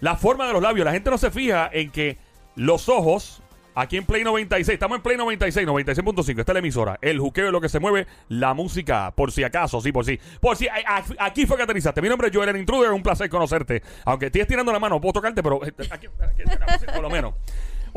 La forma de los labios. La gente no se fija en que los ojos, aquí en Play 96, estamos en Play 96, 96.5, esta es la emisora. El juqueo es lo que se mueve, la música, por si acaso, sí, por si. Por si, aquí fue que aterrizaste. Mi nombre es Joel el Intruder, un placer conocerte. Aunque estés tirando la mano, puedo tocarte, pero eh, aquí, por lo menos.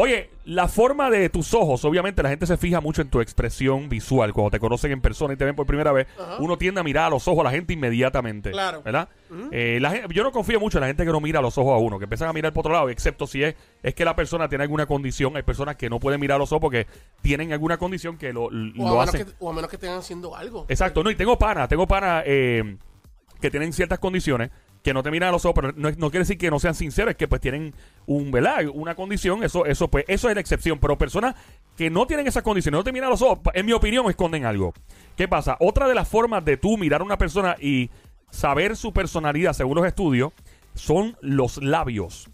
Oye, la forma de tus ojos, obviamente la gente se fija mucho en tu expresión visual. Cuando te conocen en persona y te ven por primera vez, uno tiende a mirar a los ojos a la gente inmediatamente. Claro. ¿Verdad? Eh, la yo no confío mucho en la gente que no mira a los ojos a uno, que empiezan a mirar por otro lado, excepto si es, es que la persona tiene alguna condición. Hay personas que no pueden mirar a los ojos porque tienen alguna condición que lo, O, a hacen. que, o a menos que estén haciendo algo. Exacto, no, y tengo pana, tengo pana eh, que tienen ciertas condiciones que no te miran a los ojos, pero no, no quiere decir que no sean sinceros, es que pues tienen un, ¿verdad? Una condición, eso, eso pues, eso es la excepción, pero personas que no tienen esas condiciones, no te miran a los ojos, en mi opinión, esconden algo. ¿Qué pasa? Otra de las formas de tú mirar a una persona y saber su personalidad, según los estudios, son los labios.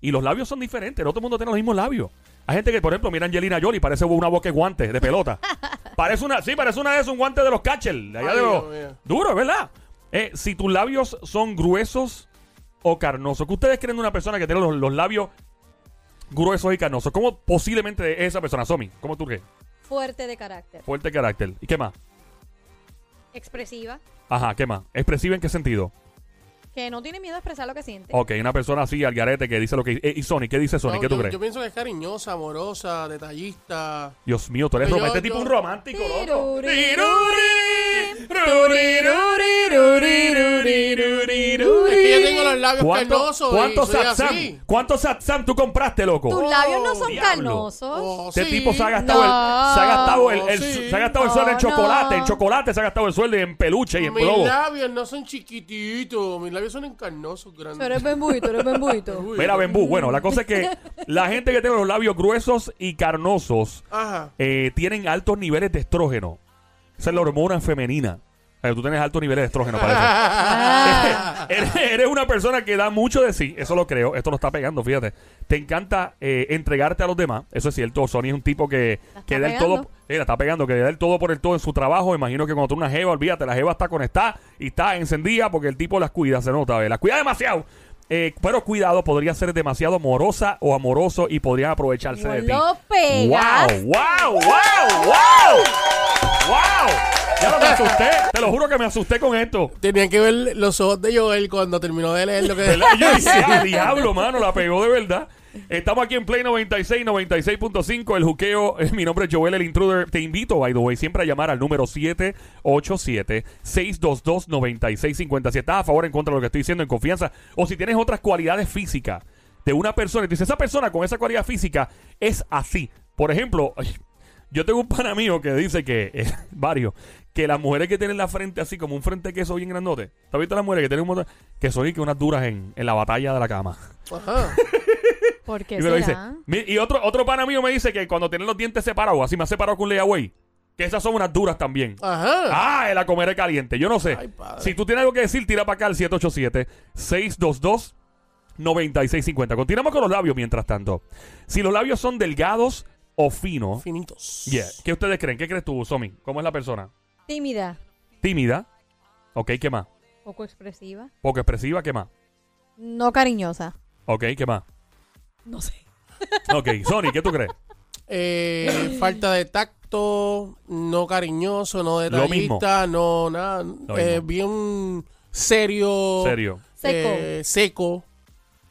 Y los labios son diferentes, no todo el mundo tiene los mismos labios. Hay gente que, por ejemplo, mira a Angelina Jolie, parece una boca de guante, de pelota. parece una, sí, parece una de esos, un guante de los catchers. de allá Ay, de los- duro, ¿verdad? Eh, si tus labios son gruesos o carnosos, ¿qué ustedes creen de una persona que tiene los, los labios gruesos y carnosos? ¿Cómo posiblemente es esa persona, Somi? ¿Cómo tú crees? Fuerte de carácter. Fuerte carácter. ¿Y qué más? Expresiva. Ajá, ¿qué más? ¿Expresiva en qué sentido? Que no tiene miedo a expresar lo que siente. Ok, una persona así, al garete, que dice lo que... eh, ¿Y Sony? ¿Qué dice Sony? No, ¿Qué tú yo, crees? yo pienso que es cariñosa, amorosa, detallista. Dios mío, tú eres Yo- rom- este yo- tipo un romántico, loco. Tiruri, Es que yo tengo los labios ¿Cuánto, carnosos. ¿Cuánto y soy satsam? así. ¿Cuánto satsam tú compraste, loco? Tus labios no son diablo. carnosos. Oh, Este sí. tipo se ha gastado, No. el, se ha gastado el, el- Sí. se ha gastado el sueldo en No, chocolate, no. en chocolate se ha gastado el sueldo y en peluche y en Mis globo. labios no son chiquititos. Mis labios son encarnosos, Tú grandes. eres bembuito, eres bembuito. Mira, Bembú, bueno, la cosa es que la gente que tiene los labios gruesos y carnosos Ajá. eh, tienen altos niveles de estrógeno. Esa es la hormona femenina. Tú tienes altos niveles de estrógeno, parece. Ah, eres, eres una persona que da mucho de sí, eso lo creo, esto lo está pegando, fíjate. Te encanta eh, entregarte a los demás, eso es cierto. Sony es un tipo que, que da el pegando. todo, eh, la está pegando, que da el todo por el todo en su trabajo. Imagino que cuando tú una jeva, olvídate, la jeva está conectada y está encendida porque el tipo las cuida, se nota, ¿ves? las cuida demasiado. Eh, pero cuidado, podría ser demasiado amorosa o amoroso y podrían aprovecharse de ti. ¡Wow! ¡Wow! ¡Wow! ¡Wow! ¡Wow! Ya lo me asusté, te lo juro que me asusté con esto. Tenían que ver los ojos de Joel cuando terminó de leer lo que. Yo dije, "Ah, diablo, mano, la pegó de verdad. Estamos aquí en Play 96, 96.5, el juqueo. eh, Mi nombre es Joel, el intruder. Te invito, by the way, siempre a llamar al número 787-622-9650. Si estás a favor o en contra de lo que estoy diciendo en confianza, o si tienes otras cualidades físicas de una persona, y tú dices, esa persona con esa cualidad física es así. Por ejemplo, yo tengo un pana mío que dice que, eh, varios, que las mujeres que tienen la frente así, como un frente de queso bien grandote. ¿Te has visto las mujeres que tienen un montón? Que son y que unas duras en, en la batalla de la cama. Ajá. ¿Por qué Y me lo dice. Y otro, otro pana mío me dice que cuando tienen los dientes separados, así me ha separado con layaway, que esas son unas duras también. Ajá. Ah, la comeré caliente. Yo no sé. Ay, padre. si tú tienes algo que decir, tira para acá al 787-622-9650. Continuamos con los labios mientras tanto. Si los labios son delgados o finos, Finitos. yeah, ¿qué ustedes creen? ¿Qué crees tú, Somi? ¿Cómo es la persona? Tímida. Tímida. Ok, ¿qué más? Poco expresiva. Poco expresiva, ¿qué más? No cariñosa. Ok, ¿qué más? No sé. Ok, Sony, ¿qué tú crees? Eh, falta de tacto, no cariñoso, no detallista, no nada. Eh, bien serio. Serio. Seco. eh, seco.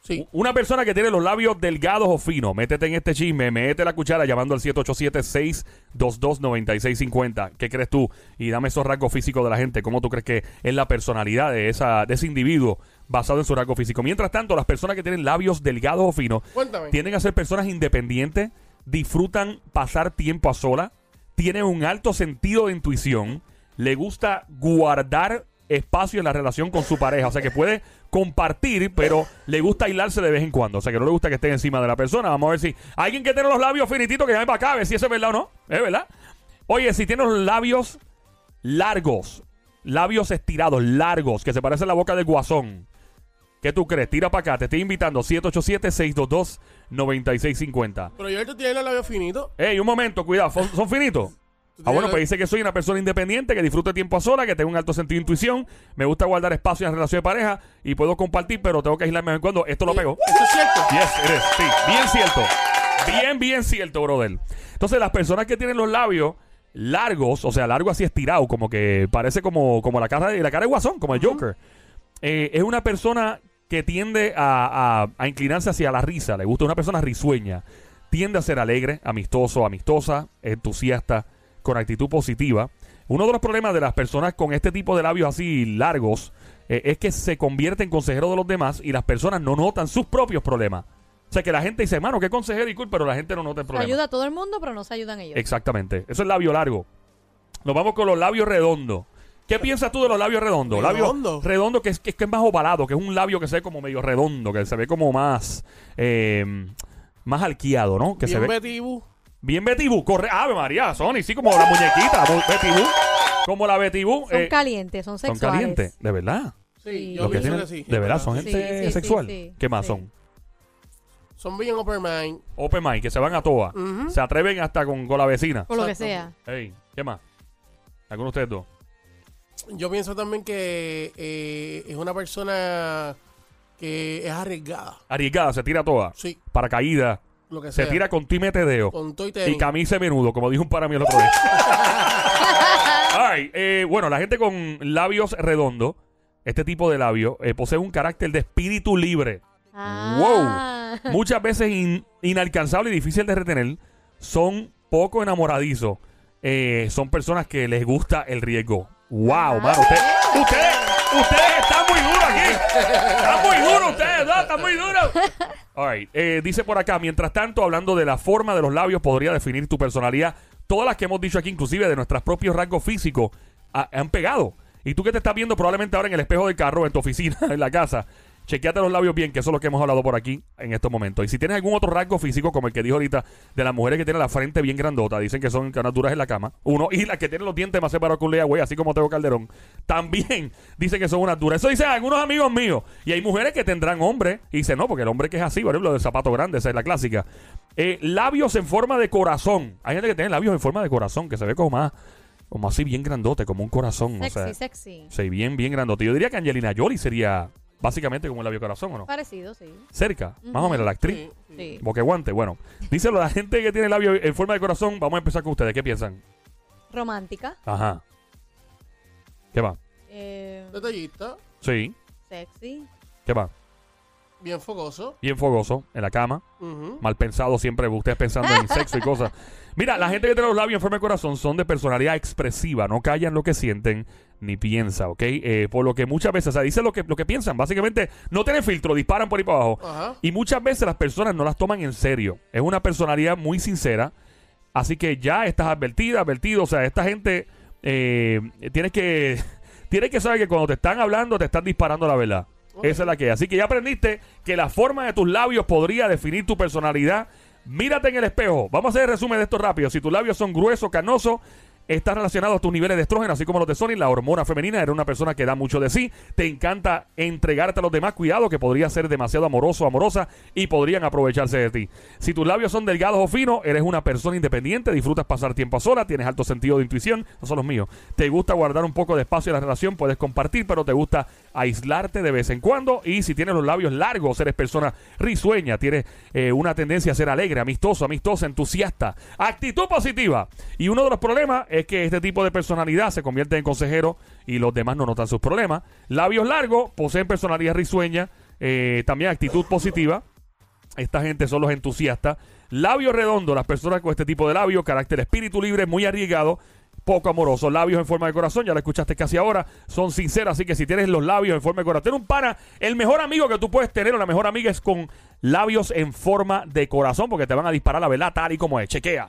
Sí. Una persona que tiene los labios delgados o finos, métete en este chisme, mete la cuchara llamando al 787-622-9650. ¿Qué crees tú? Y dame esos rasgos físicos de la gente. ¿Cómo tú crees que es la personalidad de, esa, de ese individuo basado en su rasgo físico? Mientras tanto, las personas que tienen labios delgados o finos Cuéntame. tienden a ser personas independientes, disfrutan pasar tiempo a sola, tienen un alto sentido de intuición, le gusta guardar espacio en la relación con su pareja, o sea que puede compartir, pero le gusta aislarse de vez en cuando, o sea que no le gusta que esté encima de la persona. Vamos a ver si alguien que tiene los labios finititos que llame para acá, a ver si eso es verdad o no, es verdad. Oye, si tiene los labios largos, labios estirados, largos, que se parece a la boca del guasón. ¿Qué tú crees? Tira para acá. Te estoy invitando. 787-622-9650. Pero Joel, tú tienes los labios finitos. Ey, un momento, cuidado. ¿Son, son finitos? Ah, bueno, pues dice que soy una persona independiente, que disfruto tiempo a sola, que tengo un alto sentido de intuición, me gusta guardar espacio en la relación de pareja y puedo compartir, pero tengo que aislarme de vez en cuando. Esto lo pego. Eso es cierto. Yes, it is. Sí, bien cierto. Bien, bien cierto, brother. Entonces, las personas que tienen los labios largos, o sea, largo así estirado, como que parece como, como la cara de la cara de Guasón, como el Joker. eh, es una persona que tiende a, a- a inclinarse hacia la risa, le gusta una persona risueña. Tiende a ser alegre, amistoso, amistosa, entusiasta, con actitud positiva. Uno de los problemas de las personas con este tipo de labios así largos eh, es que se convierte en consejero de los demás y las personas no notan sus propios problemas. O sea que la gente dice, hermano, qué consejero y cool, pero la gente no nota el problema. Ayuda a todo el mundo, pero no se ayudan ellos. Exactamente. Eso es labio largo. Nos vamos con los labios redondos. ¿Qué piensas tú de los labios redondos? Labio Redondo. redondo que es, que es que es más ovalado, que es un labio que se ve como medio redondo, que se ve como más eh, más ¿no? Que se Bien ve Betty Boo. Bien Betty Boo. Corre, Ave María, Sony, sí, como la muñequita, Boo. Como la Betty Boo. Son eh, calientes, son son sexuales. calientes, de verdad. Sí, yo Los que pienso tienen- que sí. de verdad, son Sí, gente sí, sí, sexual. sí, ¿Qué más sí. son? Son bien open mind. Open mind, que se van a toa. Se atreven hasta con, con la vecina. Por lo que sea. Ey, ¿qué más? ¿Alguno de ustedes dos? Yo pienso también que eh, es una persona que es arriesgada. Arriesgada, se tira toda. Sí, Paracaídas. Lo que Se sea. tira con timetedeo. con todo y Y camisa menudo, como dijo un para mí el otro día. All right, eh, bueno, la gente con labios redondos, este tipo de labio, eh, posee un carácter de espíritu libre. Ah. Muchas veces in- inalcanzable y difícil de retener. Son poco enamoradizos. Eh, son personas que les gusta el riesgo. Wow, mano. Usted- ustedes, ustedes están muy duros aquí. Están muy duros ustedes, ¿no? Están muy duros. Eh, dice por acá, mientras tanto, hablando de la forma de los labios, podría definir tu personalidad. Todas las que hemos dicho aquí, inclusive de nuestros propios rasgos físicos, ha- han pegado. Y tú que te estás viendo probablemente ahora en el espejo del carro, en tu oficina, en la casa, chequeate los labios bien, que eso es lo que hemos hablado por aquí en estos momentos. Y si tienes algún otro rasgo físico, como el que dijo ahorita, de las mujeres que tienen la frente bien grandota, dicen que son canas duras en la cama, uno, y las que tienen los dientes más separados que un güey, así como Teo Calderón, también dicen que son unas duras. Eso dicen algunos amigos míos. Y hay mujeres que tendrán hombres, y dicen, no, porque el hombre que es así, por ejemplo, del zapato grande, esa es la clásica. Eh, labios en forma de corazón. Hay gente que tiene labios en forma de corazón, que se ve como más, como así bien grandote, como un corazón. Sexy, o sea, sexy. Sí, bien, bien grandote. Yo diría que Angelina Jolie sería básicamente como un labio corazón, ¿o no? Parecido, sí. Cerca, más o menos, la actriz. Sí, sí. Sí. Boqueguante, bueno. Díselo a la gente que tiene labio en forma de corazón. Vamos a empezar con ustedes. ¿Qué piensan? Romántica. Ajá. ¿Qué va? eh, Detallista, Sí. sexy. ¿Qué va? bien fogoso. Bien fogoso, en la cama. Ujú. Mal pensado siempre, ustedes pensando en sexo y cosas. Mira, la gente que tiene los labios en forma de corazón son de personalidad expresiva, no callan lo que sienten ni piensa, ¿ok? Eh, por lo que muchas veces, o sea, dicen lo que, lo que piensan, básicamente no tienen filtro, disparan por ahí para abajo. Ajá. Y muchas veces las personas no las toman en serio. Es una personalidad muy sincera, así que ya estás advertida, advertido, o sea, esta gente eh, tienes que tienes que saber que cuando te están hablando te están disparando la verdad. Esa es la que es. Así que ya aprendiste que la forma de tus labios podría definir tu personalidad. Mírate en el espejo. Vamos a hacer el resumen de esto rápido. Si tus labios son gruesos, canosos, está relacionado a tus niveles de estrógeno, así como los de Sony, la hormona femenina. Eres una persona que da mucho de sí. Te encanta entregarte a los demás. Cuidado, que podría ser demasiado amoroso o amorosa y podrían aprovecharse de ti. Si tus labios son delgados o finos, eres una persona independiente, disfrutas pasar tiempo sola, tienes alto sentido de intuición. No son los míos. Te gusta guardar un poco de espacio en la relación, puedes compartir, pero te gusta aislarte de vez en cuando. Y si tienes los labios largos, eres persona risueña, tienes eh, una tendencia a ser alegre, amistoso, amistosa, entusiasta, actitud positiva. Y uno de los problemas es que este tipo de personalidad se convierte en consejero y los demás no notan sus problemas. Labios largos, poseen personalidad risueña, eh, también actitud positiva. Esta gente son los entusiastas. Labio redondo, las personas con este tipo de labio, carácter espíritu libre, muy arriesgado, poco amoroso. Labios en forma de corazón, ya lo escuchaste casi ahora, son sinceros. Así que si tienes los labios en forma de corazón, tener un pana, el mejor amigo que tú puedes tener o la mejor amiga es con labios en forma de corazón, porque te van a disparar la verdad tal y como es. Chequea.